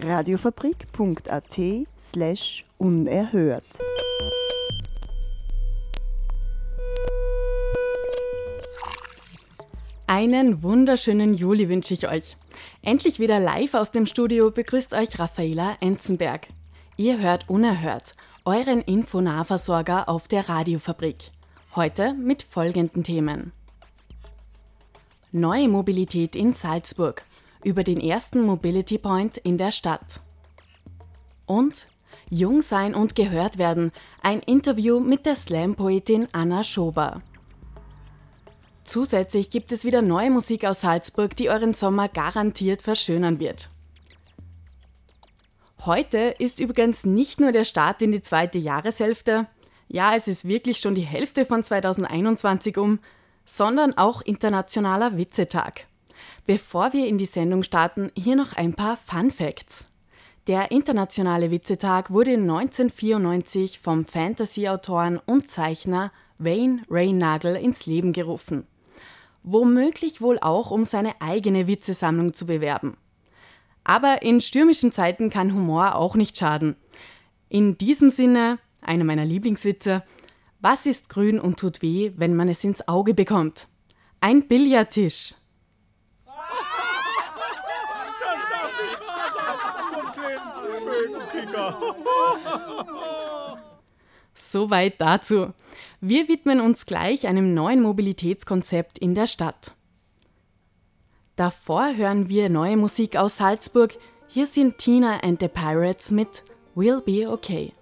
radiofabrik.at slash unerhört. Einen wunderschönen Juli wünsche ich euch. Endlich wieder live aus dem Studio begrüßt euch Raffaela Enzenberg. Ihr hört Unerhört, euren Infonahversorger auf der Radiofabrik. Heute mit folgenden Themen. Neue Mobilität in Salzburg über den ersten Mobility Point in der Stadt. Und Jung sein und gehört werden, ein Interview mit der Slam-Poetin Anna Schober. Zusätzlich gibt es wieder neue Musik aus Salzburg, die euren Sommer garantiert verschönern wird. Heute ist übrigens nicht nur der Start in die zweite Jahreshälfte, ja, es ist wirklich schon die Hälfte von 2021 um, sondern auch Internationaler Witzetag. Bevor wir in die Sendung starten, hier noch ein paar Fun Facts. Der Internationale Witzetag wurde 1994 vom Fantasy-Autoren und Zeichner Wayne Raynagel ins Leben gerufen. Womöglich wohl auch, um seine eigene Witzesammlung zu bewerben. Aber in stürmischen Zeiten kann Humor auch nicht schaden. In diesem Sinne, einer meiner Lieblingswitze, was ist grün und tut weh, wenn man es ins Auge bekommt? Ein Billardtisch. Soweit dazu. Wir widmen uns gleich einem neuen Mobilitätskonzept in der Stadt. Davor hören wir neue Musik aus Salzburg. Hier sind Tina and the Pirates mit We'll Be Okay.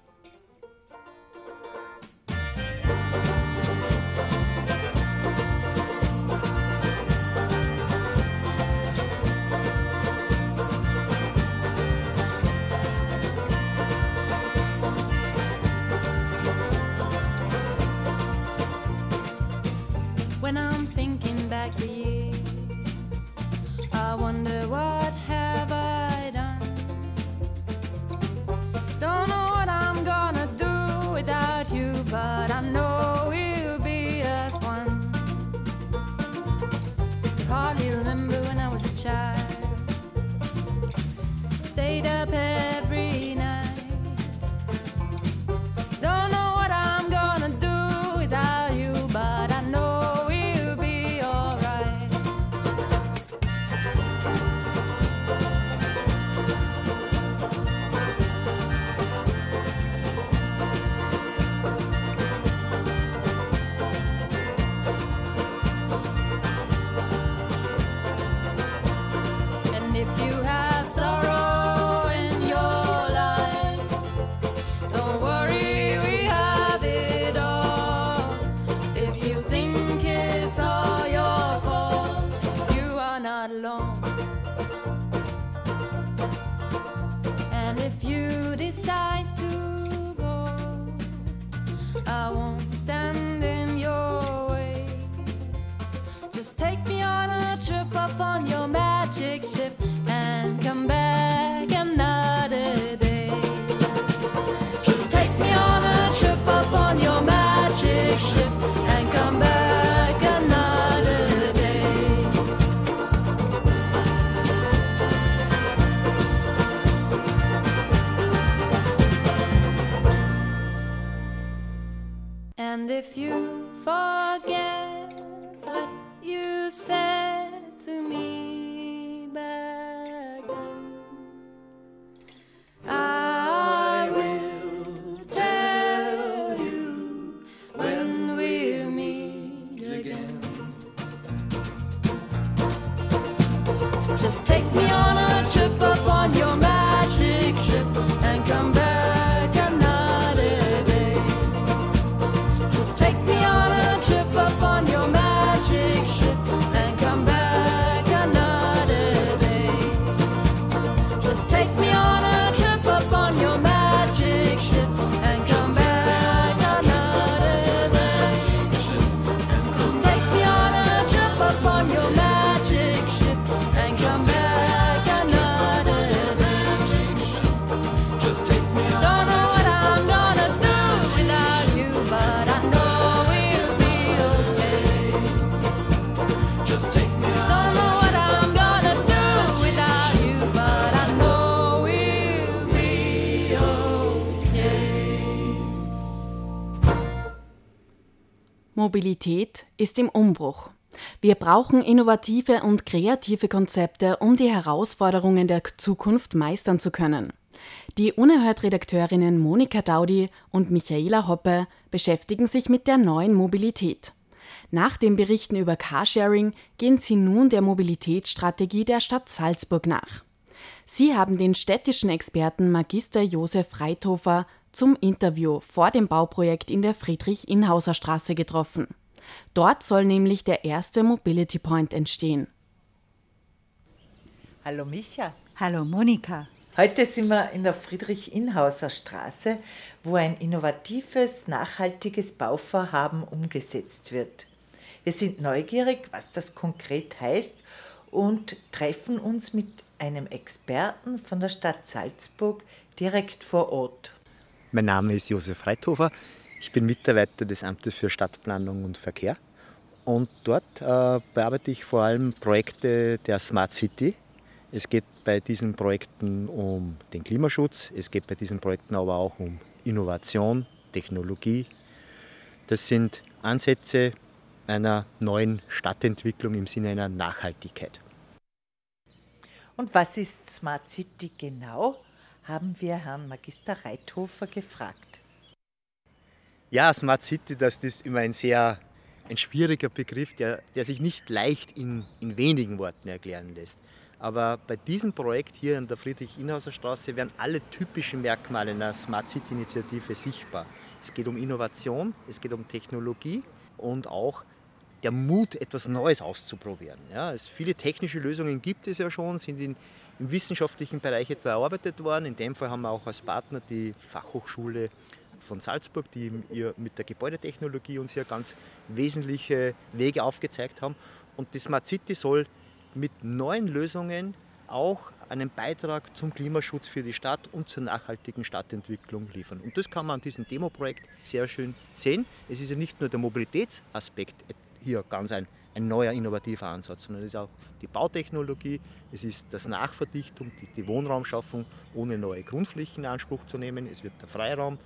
Mobilität ist im Umbruch. Wir brauchen innovative und kreative Konzepte, um die Herausforderungen der Zukunft meistern zu können. Die Unerhört-Redakteurinnen Monika Daudi und Michaela Hoppe beschäftigen sich mit der neuen Mobilität. Nach den Berichten über Carsharing gehen sie nun der Mobilitätsstrategie der Stadt Salzburg nach. Sie haben den städtischen Experten Magister Josef Reithofer zum Interview vor dem Bauprojekt in der Friedrich-Inhauser Straße getroffen. Dort soll nämlich der erste Mobility Point entstehen. Hallo Micha. Hallo Monika. Heute sind wir in der Friedrich-Inhauser Straße, wo ein innovatives, nachhaltiges Bauvorhaben umgesetzt wird. Wir sind neugierig, was das konkret heißt und treffen uns mit einem Experten von der Stadt Salzburg direkt vor Ort. Mein Name ist Josef Reithofer. Ich bin Mitarbeiter des Amtes für Stadtplanung und Verkehr. Und dort äh, bearbeite ich vor allem Projekte der Smart City. Es geht bei diesen Projekten um den Klimaschutz, es geht bei diesen Projekten aber auch um Innovation, Technologie. Das sind Ansätze einer neuen Stadtentwicklung im Sinne einer Nachhaltigkeit. Und was ist Smart City genau? Haben wir Herrn Magister Reithofer gefragt. Ja, Smart City, das ist immer ein sehr ein schwieriger Begriff, der, der sich nicht leicht in, in wenigen Worten erklären lässt. Aber bei diesem Projekt hier in der Friedrich-Inhauser Straße werden alle typischen Merkmale einer Smart City-Initiative sichtbar. Es geht um Innovation, es geht um Technologie und auch der Mut, etwas Neues auszuprobieren. Ja, es viele technische Lösungen gibt es ja schon, sind in, im wissenschaftlichen Bereich etwa erarbeitet worden. In dem Fall haben wir auch als Partner die Fachhochschule von Salzburg, die mit der Gebäudetechnologie uns hier ganz wesentliche Wege aufgezeigt haben. Und die Smart City soll mit neuen Lösungen auch einen Beitrag zum Klimaschutz für die Stadt und zur nachhaltigen Stadtentwicklung liefern. Und das kann man an diesem Demoprojekt sehr schön sehen. Es ist ja nicht nur der Mobilitätsaspekt hier ganz ein, ein neuer innovativer Ansatz, sondern es ist auch die Bautechnologie, es ist das Nachverdichtung, die, die Wohnraumschaffung ohne neue Grundflächen in Anspruch zu nehmen, es wird der Freiraum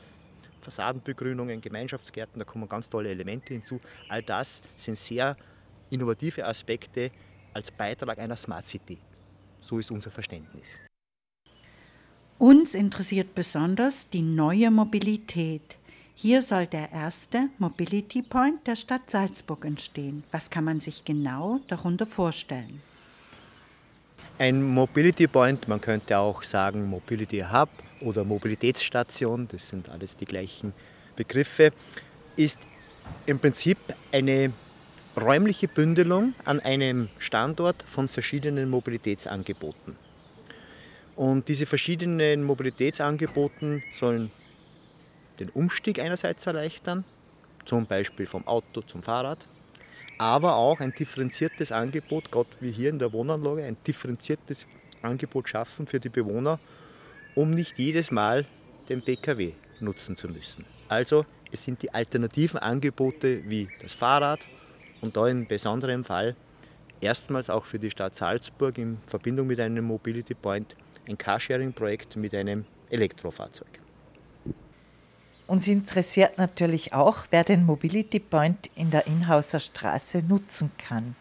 Fassadenbegrünungen, Gemeinschaftsgärten, da kommen ganz tolle Elemente hinzu. All das sind sehr innovative Aspekte als Beitrag einer Smart City. So ist unser Verständnis. Uns interessiert besonders die neue Mobilität. Hier soll der erste Mobility Point der Stadt Salzburg entstehen. Was kann man sich genau darunter vorstellen? Ein Mobility Point, man könnte auch sagen Mobility Hub oder Mobilitätsstation, das sind alles die gleichen Begriffe, ist im Prinzip eine räumliche Bündelung an einem Standort von verschiedenen Mobilitätsangeboten. Und diese verschiedenen Mobilitätsangeboten sollen den Umstieg einerseits erleichtern, zum Beispiel vom Auto zum Fahrrad, aber auch ein differenziertes Angebot, gerade wie hier in der Wohnanlage, ein differenziertes Angebot schaffen für die Bewohner, um nicht jedes Mal den Pkw nutzen zu müssen. Also es sind die alternativen Angebote wie das Fahrrad und da in besonderem Fall erstmals auch für die Stadt Salzburg in Verbindung mit einem Mobility Point ein Carsharing-Projekt mit einem Elektrofahrzeug. Uns interessiert natürlich auch, wer den Mobility Point in der Inhauser Straße nutzen kann.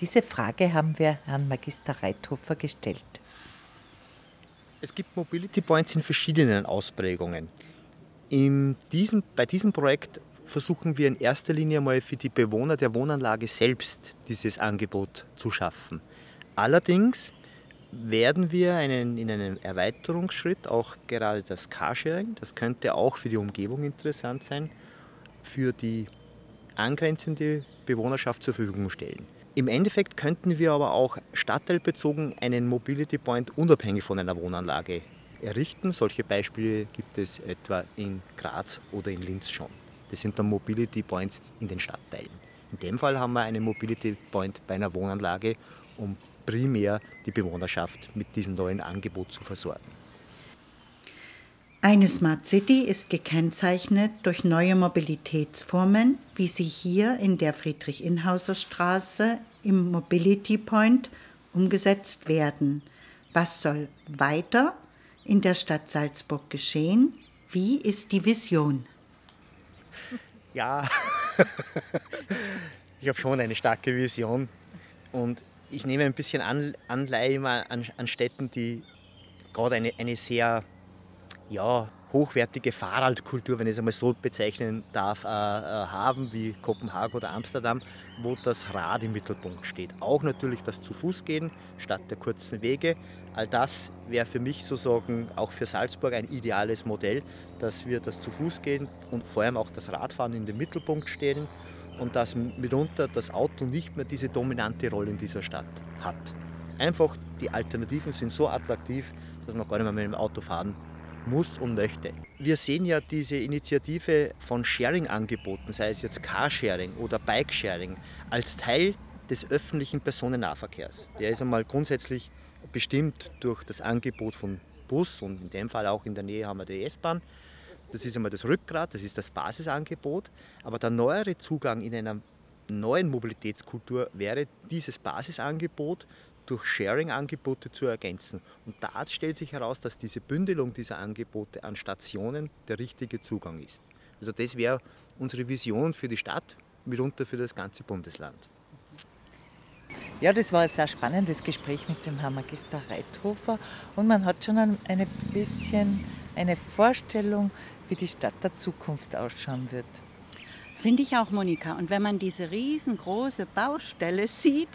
Diese Frage haben wir Herrn Magister Reithofer gestellt. Es gibt Mobility Points in verschiedenen Ausprägungen. In diesem, bei diesem Projekt versuchen wir in erster Linie mal für die Bewohner der Wohnanlage selbst dieses Angebot zu schaffen. Allerdings werden wir einen, in einem Erweiterungsschritt auch gerade das Carsharing, das könnte auch für die Umgebung interessant sein, für die angrenzende Bewohnerschaft zur Verfügung stellen. Im Endeffekt könnten wir aber auch stadtteilbezogen einen Mobility Point unabhängig von einer Wohnanlage errichten. Solche Beispiele gibt es etwa in Graz oder in Linz schon. Das sind dann Mobility Points in den Stadtteilen. In dem Fall haben wir einen Mobility Point bei einer Wohnanlage, um primär die Bewohnerschaft mit diesem neuen Angebot zu versorgen. Eine Smart City ist gekennzeichnet durch neue Mobilitätsformen, wie sie hier in der Friedrich-Inhauser Straße im Mobility Point umgesetzt werden. Was soll weiter in der Stadt Salzburg geschehen? Wie ist die Vision? Ja, ich habe schon eine starke Vision und ich nehme ein bisschen Anleihe an, an Städten, die gerade eine, eine sehr ja, hochwertige Fahrradkultur, wenn ich es einmal so bezeichnen darf, äh, äh, haben, wie Kopenhagen oder Amsterdam, wo das Rad im Mittelpunkt steht. Auch natürlich das zu Fuß gehen statt der kurzen Wege. All das wäre für mich sozusagen auch für Salzburg ein ideales Modell, dass wir das zu Fuß gehen und vor allem auch das Radfahren in den Mittelpunkt stehen und dass mitunter das Auto nicht mehr diese dominante Rolle in dieser Stadt hat. Einfach die Alternativen sind so attraktiv, dass man gar nicht mehr mit dem Auto fahren muss und möchte. Wir sehen ja diese Initiative von Sharing-Angeboten, sei es jetzt Carsharing oder Bikesharing, als Teil des öffentlichen Personennahverkehrs. Der ist einmal grundsätzlich bestimmt durch das Angebot von Bus und in dem Fall auch in der Nähe haben wir die S-Bahn. Das ist einmal das Rückgrat, das ist das Basisangebot. Aber der neuere Zugang in einer neuen Mobilitätskultur wäre dieses Basisangebot durch Sharing-Angebote zu ergänzen. Und da stellt sich heraus, dass diese Bündelung dieser Angebote an Stationen der richtige Zugang ist. Also das wäre unsere Vision für die Stadt, mitunter für das ganze Bundesland. Ja, das war ein sehr spannendes Gespräch mit dem Herrn Magister Reithofer und man hat schon ein, ein bisschen eine Vorstellung, wie die Stadt der Zukunft ausschauen wird. Finde ich auch, Monika. Und wenn man diese riesengroße Baustelle sieht,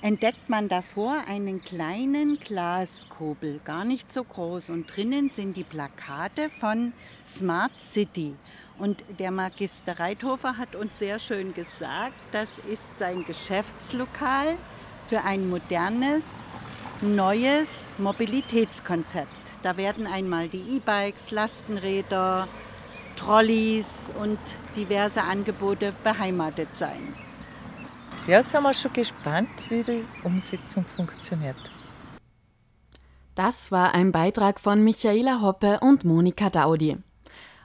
entdeckt man davor einen kleinen Glaskobel, gar nicht so groß. Und drinnen sind die Plakate von Smart City. Und der Magister Reithofer hat uns sehr schön gesagt, das ist sein Geschäftslokal für ein modernes, neues Mobilitätskonzept. Da werden einmal die E-Bikes, Lastenräder, Trolleys und diverse Angebote beheimatet sein. Ja, sind wir schon gespannt, wie die Umsetzung funktioniert. Das war ein Beitrag von Michaela Hoppe und Monika Daudi.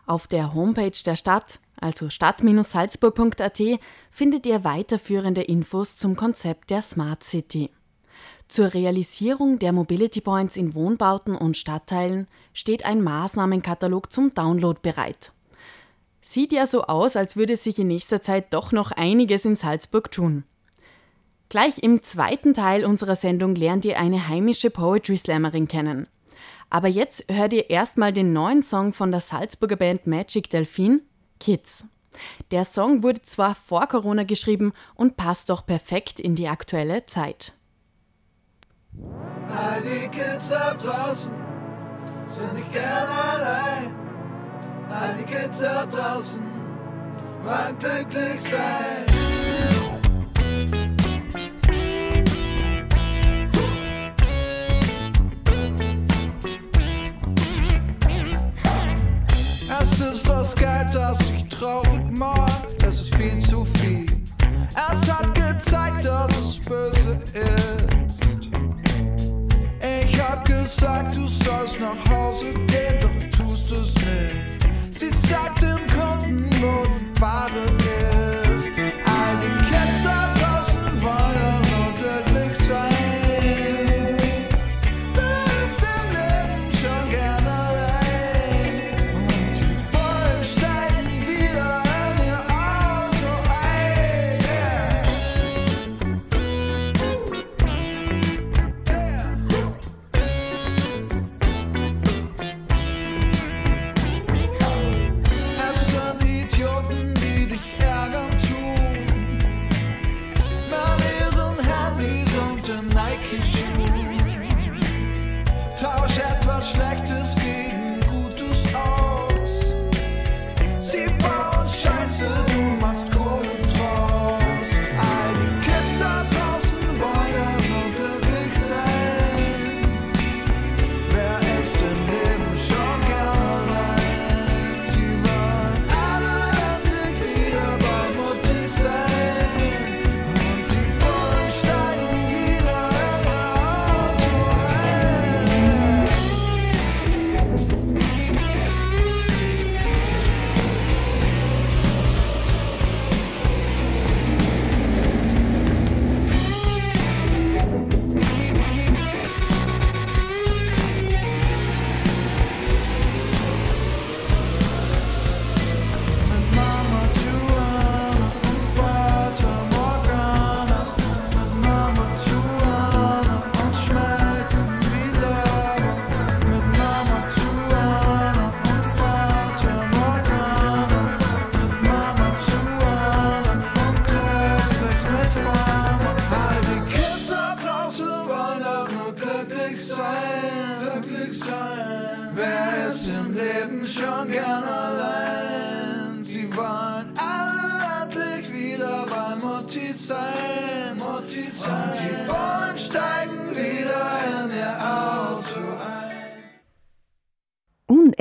Auf der Homepage der Stadt, also stadt-salzburg.at, findet ihr weiterführende Infos zum Konzept der Smart City. Zur Realisierung der Mobility Points in Wohnbauten und Stadtteilen steht ein Maßnahmenkatalog zum Download bereit. Sieht ja so aus, als würde sich in nächster Zeit doch noch einiges in Salzburg tun. Gleich im zweiten Teil unserer Sendung lernt ihr eine heimische Poetry Slammerin kennen. Aber jetzt hört ihr erstmal den neuen Song von der Salzburger Band Magic Delphine, Kids. Der Song wurde zwar vor Corona geschrieben und passt doch perfekt in die aktuelle Zeit. All die Kids da draußen sind nicht gern allein. All die Kids da draußen wollen glücklich sein. Ist das Geld, das dich traurig macht, es ist viel zu viel. Es hat gezeigt, dass es böse ist. Ich hab gesagt, du sollst nach Hause gehen,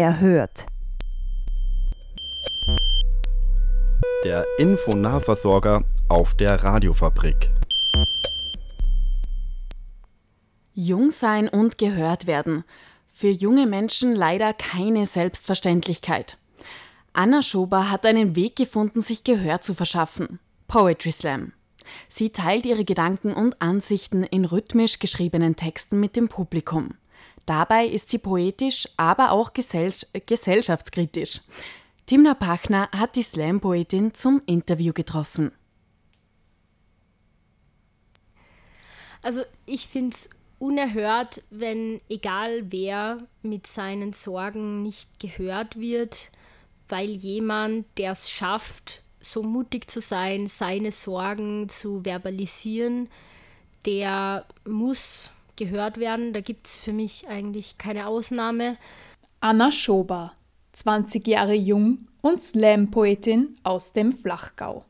Unerhört. Der Infonahversorger auf der Radiofabrik. Jung sein und gehört werden. Für junge Menschen leider keine Selbstverständlichkeit. Anna Schober hat einen Weg gefunden, sich Gehör zu verschaffen. Poetry Slam. Sie teilt ihre Gedanken und Ansichten in rhythmisch geschriebenen Texten mit dem Publikum. Dabei ist sie poetisch, aber auch gesell gesellschaftskritisch. Timna Pachner hat die Slam-Poetin zum Interview getroffen. Also ich finde es unerhört, wenn egal wer mit seinen Sorgen nicht gehört wird, weil jemand, der es schafft, so mutig zu sein, seine Sorgen zu verbalisieren, der muss gehört werden. Da gibt es für mich eigentlich keine Ausnahme. Anna Schober, 20 Jahre jung und Slam-Poetin aus dem Flachgau.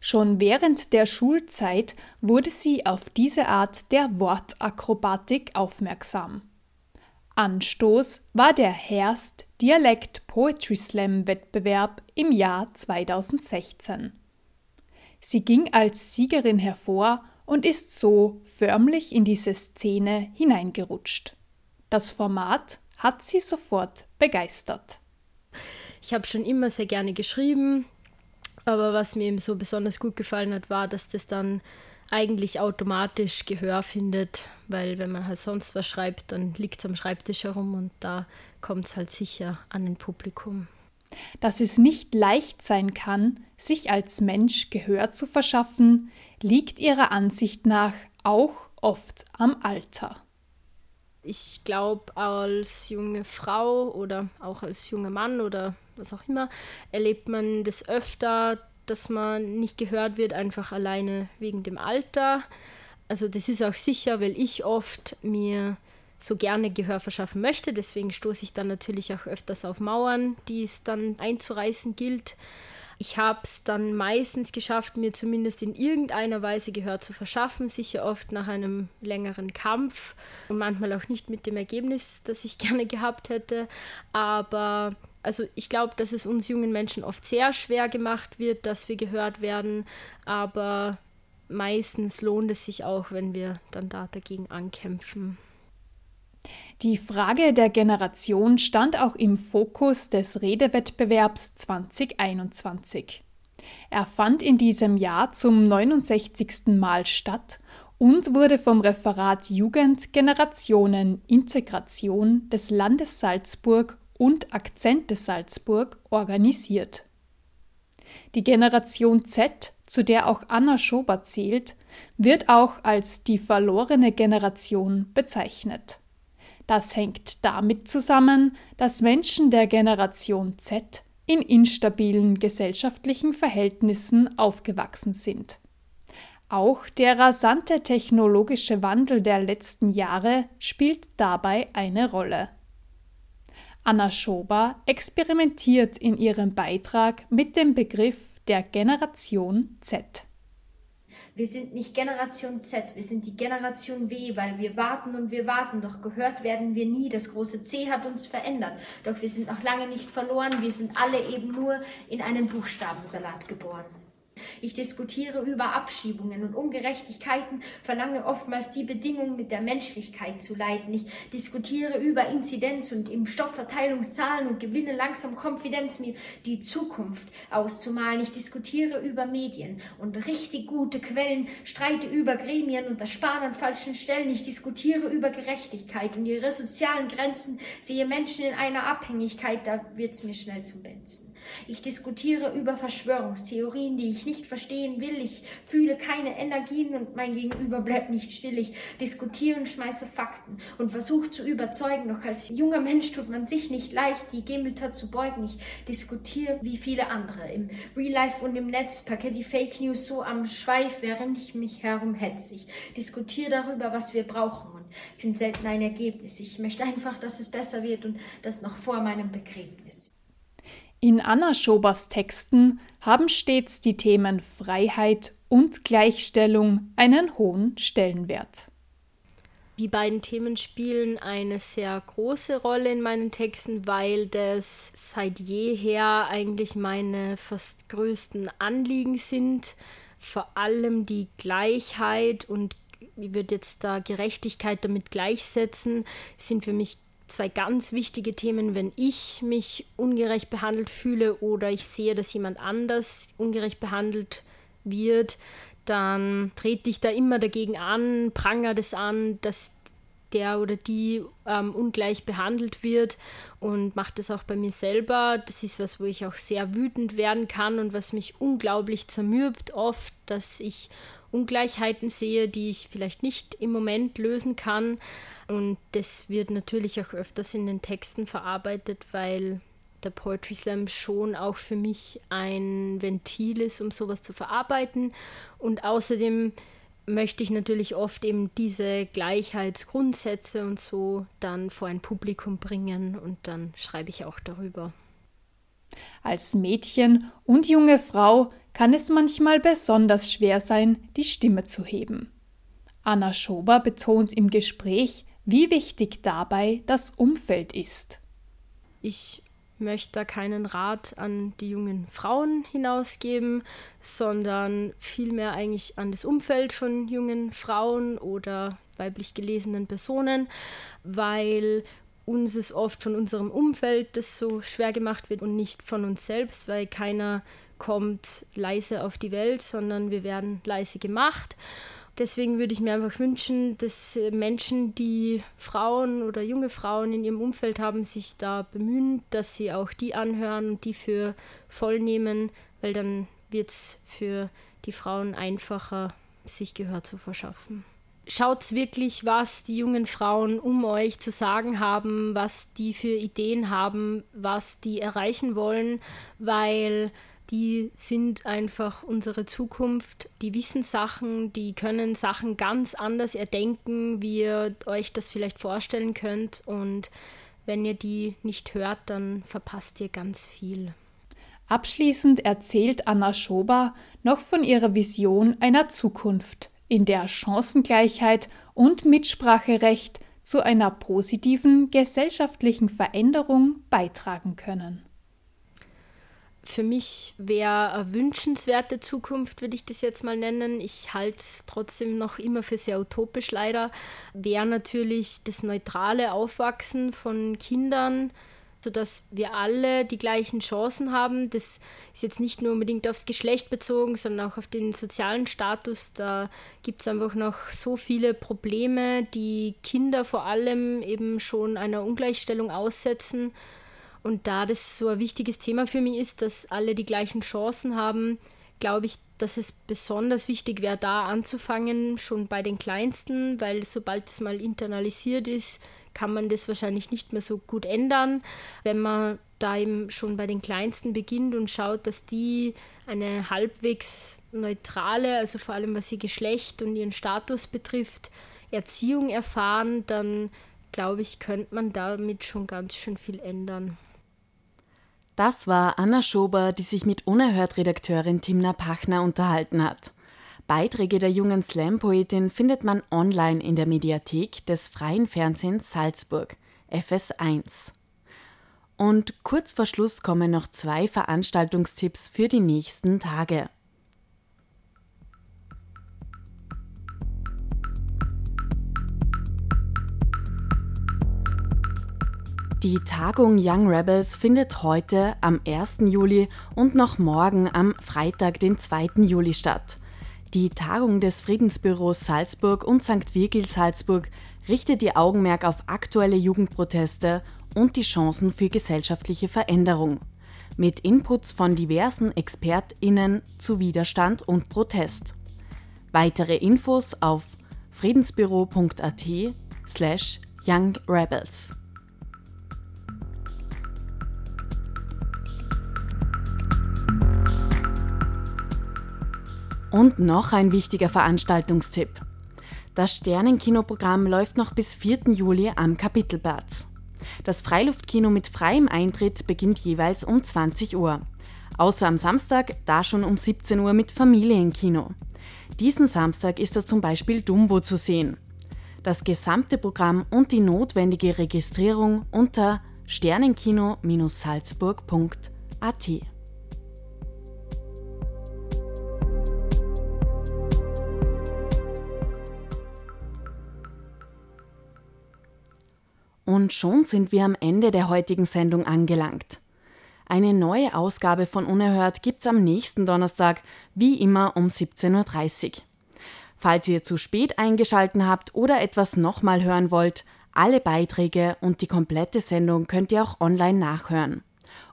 Schon während der Schulzeit wurde sie auf diese Art der Wortakrobatik aufmerksam. Anstoß war der Herst Dialekt Poetry Slam Wettbewerb im Jahr 2016. Sie ging als Siegerin hervor und ist so förmlich in diese Szene hineingerutscht. Das Format hat sie sofort begeistert. Ich habe schon immer sehr gerne geschrieben, aber was mir eben so besonders gut gefallen hat, war, dass das dann eigentlich automatisch Gehör findet, weil wenn man halt sonst was schreibt, dann liegt es am Schreibtisch herum und da kommt es halt sicher an ein Publikum. Dass es nicht leicht sein kann, sich als Mensch Gehör zu verschaffen, liegt ihrer Ansicht nach auch oft am Alter. Ich glaube, als junge Frau oder auch als junger Mann oder was auch immer, erlebt man das öfter, dass man nicht gehört wird, einfach alleine wegen dem Alter. Also das ist auch sicher, weil ich oft mir so gerne Gehör verschaffen möchte. Deswegen stoße ich dann natürlich auch öfters auf Mauern, die es dann einzureißen gilt. Ich habe es dann meistens geschafft, mir zumindest in irgendeiner Weise Gehör zu verschaffen, sicher oft nach einem längeren Kampf und manchmal auch nicht mit dem Ergebnis, das ich gerne gehabt hätte. Aber also ich glaube, dass es uns jungen Menschen oft sehr schwer gemacht wird, dass wir gehört werden, aber meistens lohnt es sich auch, wenn wir dann da dagegen ankämpfen. Die Frage der Generation stand auch im Fokus des Redewettbewerbs 2021. Er fand in diesem Jahr zum 69. Mal statt und wurde vom Referat Jugend, Generationen, Integration des Landes Salzburg und Akzente Salzburg organisiert. Die Generation Z, zu der auch Anna Schober zählt, wird auch als die verlorene Generation bezeichnet. Das hängt damit zusammen, dass Menschen der Generation Z in instabilen gesellschaftlichen Verhältnissen aufgewachsen sind. Auch der rasante technologische Wandel der letzten Jahre spielt dabei eine Rolle. Anna Schober experimentiert in ihrem Beitrag mit dem Begriff der Generation Z. Wir sind nicht Generation Z, wir sind die Generation W, weil wir warten und wir warten, doch gehört werden wir nie. Das große C hat uns verändert, doch wir sind noch lange nicht verloren, wir sind alle eben nur in einen Buchstabensalat geboren. Ich diskutiere über Abschiebungen und Ungerechtigkeiten, verlange oftmals die Bedingungen mit der Menschlichkeit zu leiten. Ich diskutiere über Inzidenz und Impfstoffverteilungszahlen und gewinne langsam Konfidenz, mir die Zukunft auszumalen. Ich diskutiere über Medien und richtig gute Quellen, streite über Gremien und das Sparen an falschen Stellen. Ich diskutiere über Gerechtigkeit und ihre sozialen Grenzen, sehe Menschen in einer Abhängigkeit, da wird's mir schnell zum Benzen. Ich diskutiere über Verschwörungstheorien, die ich nicht verstehen will. Ich fühle keine Energien und mein Gegenüber bleibt nicht still. Ich diskutiere und schmeiße Fakten und versuche zu überzeugen. Doch als junger Mensch tut man sich nicht leicht, die Gemüter zu beugen. Ich diskutiere wie viele andere im Real Life und im Netz, packe die Fake News so am Schweif, während ich mich herumhetze. Ich diskutiere darüber, was wir brauchen und finde selten ein Ergebnis. Ich möchte einfach, dass es besser wird und das noch vor meinem Begräbnis. In Anna Schobers Texten haben stets die Themen Freiheit und Gleichstellung einen hohen Stellenwert. Die beiden Themen spielen eine sehr große Rolle in meinen Texten, weil das seit jeher eigentlich meine fast größten Anliegen sind. Vor allem die Gleichheit und ich würde jetzt da Gerechtigkeit damit gleichsetzen, sind für mich zwei ganz wichtige Themen, wenn ich mich ungerecht behandelt fühle oder ich sehe, dass jemand anders ungerecht behandelt wird, dann trete ich da immer dagegen an, prangere das an, dass der oder die ähm, ungleich behandelt wird und mache das auch bei mir selber. Das ist was, wo ich auch sehr wütend werden kann und was mich unglaublich zermürbt oft, dass ich Ungleichheiten sehe, die ich vielleicht nicht im Moment lösen kann. Und das wird natürlich auch öfters in den Texten verarbeitet, weil der Poetry Slam schon auch für mich ein Ventil ist, um sowas zu verarbeiten. Und außerdem möchte ich natürlich oft eben diese Gleichheitsgrundsätze und so dann vor ein Publikum bringen und dann schreibe ich auch darüber. Als Mädchen und junge Frau kann es manchmal besonders schwer sein, die Stimme zu heben. Anna Schober betont im Gespräch, wie wichtig dabei das Umfeld ist. Ich möchte da keinen Rat an die jungen Frauen hinausgeben, sondern vielmehr eigentlich an das Umfeld von jungen Frauen oder weiblich gelesenen Personen, weil uns es oft von unserem Umfeld das so schwer gemacht wird und nicht von uns selbst, weil keiner kommt leise auf die Welt, sondern wir werden leise gemacht. Deswegen würde ich mir einfach wünschen, dass Menschen, die Frauen oder junge Frauen in ihrem Umfeld haben, sich da bemühen, dass sie auch die anhören und die für voll nehmen, weil dann wird es für die Frauen einfacher, sich Gehör zu verschaffen. Schaut wirklich, was die jungen Frauen um euch zu sagen haben, was die für Ideen haben, was die erreichen wollen, weil die sind einfach unsere Zukunft. Die wissen Sachen, die können Sachen ganz anders erdenken, wie ihr euch das vielleicht vorstellen könnt. Und wenn ihr die nicht hört, dann verpasst ihr ganz viel. Abschließend erzählt Anna Schober noch von ihrer Vision einer Zukunft, in der Chancengleichheit und Mitspracherecht zu einer positiven gesellschaftlichen Veränderung beitragen können für mich wäre eine wünschenswerte Zukunft, würde ich das jetzt mal nennen. Ich halte es trotzdem noch immer für sehr utopisch leider. Wäre natürlich das neutrale Aufwachsen von Kindern, sodass wir alle die gleichen Chancen haben. Das ist jetzt nicht nur unbedingt aufs Geschlecht bezogen, sondern auch auf den sozialen Status. Da gibt es einfach noch so viele Probleme, die Kinder vor allem eben schon einer Ungleichstellung aussetzen. Und da das so ein wichtiges Thema für mich ist, dass alle die gleichen Chancen haben, glaube ich, dass es besonders wichtig wäre, da anzufangen, schon bei den Kleinsten, weil sobald es mal internalisiert ist, kann man das wahrscheinlich nicht mehr so gut ändern. Wenn man da eben schon bei den Kleinsten beginnt und schaut, dass die eine halbwegs neutrale, also vor allem was ihr Geschlecht und ihren Status betrifft, Erziehung erfahren, dann glaube ich, könnte man damit schon ganz schön viel ändern. Das war Anna Schober, die sich mit Unerhört-Redakteurin Timna Pachner unterhalten hat. Beiträge der jungen Slam-Poetin findet man online in der Mediathek des Freien Fernsehens Salzburg, FS1. Und kurz vor Schluss kommen noch zwei Veranstaltungstipps für die nächsten Tage. Die Tagung Young Rebels findet heute am 1. Juli und noch morgen am Freitag, den 2. Juli statt. Die Tagung des Friedensbüros Salzburg und St. Virgil Salzburg richtet ihr Augenmerk auf aktuelle Jugendproteste und die Chancen für gesellschaftliche Veränderung. Mit Inputs von diversen ExpertInnen zu Widerstand und Protest. Weitere Infos auf friedensbüro.at slash Young Und noch ein wichtiger Veranstaltungstipp. Das Sternenkinoprogramm läuft noch bis 4. Juli am Kapitelplatz. Das Freiluftkino mit freiem Eintritt beginnt jeweils um 20 Uhr. Außer am Samstag, da schon um 17 Uhr mit Familienkino. Diesen Samstag ist da zum Beispiel Dumbo zu sehen. Das gesamte Programm und die notwendige Registrierung unter sternenkino-salzburg.at. Und schon sind wir am Ende der heutigen Sendung angelangt. Eine neue Ausgabe von Unerhört gibt's am nächsten Donnerstag, wie immer um 17.30 Uhr. Falls ihr zu spät eingeschalten habt oder etwas nochmal hören wollt, alle Beiträge und die komplette Sendung könnt ihr auch online nachhören.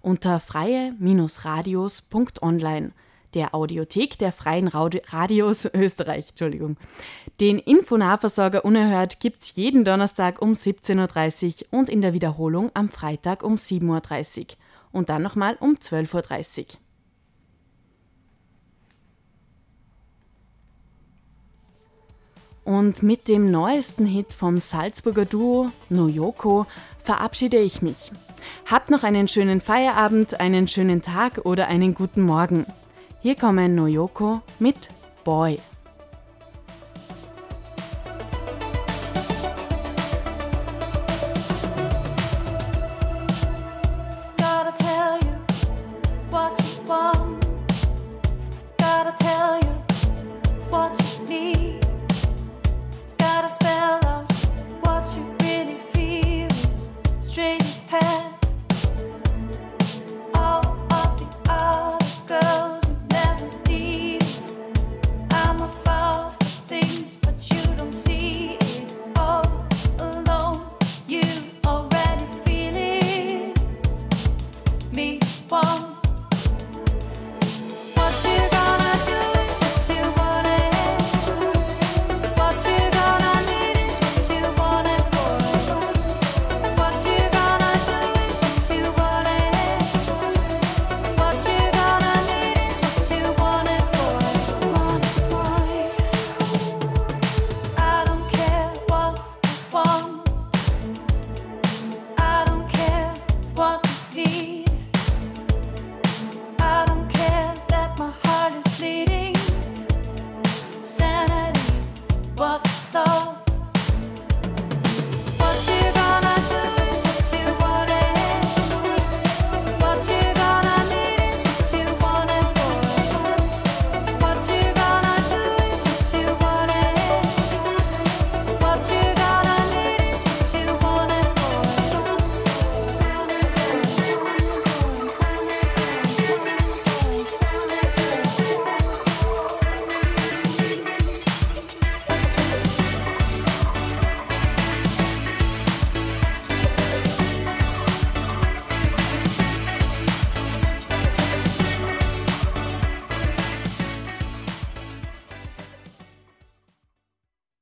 Unter freie-radios.online der Audiothek der Freien Radios Österreich. Entschuldigung. Den Infonahversorger Unerhört gibt's jeden Donnerstag um 17.30 Uhr und in der Wiederholung am Freitag um 7.30 Uhr und dann nochmal um 12.30 Uhr. Und mit dem neuesten Hit vom Salzburger Duo Noyoko verabschiede ich mich. Habt noch einen schönen Feierabend, einen schönen Tag oder einen guten Morgen. Hier kommen Noyoko mit Boy.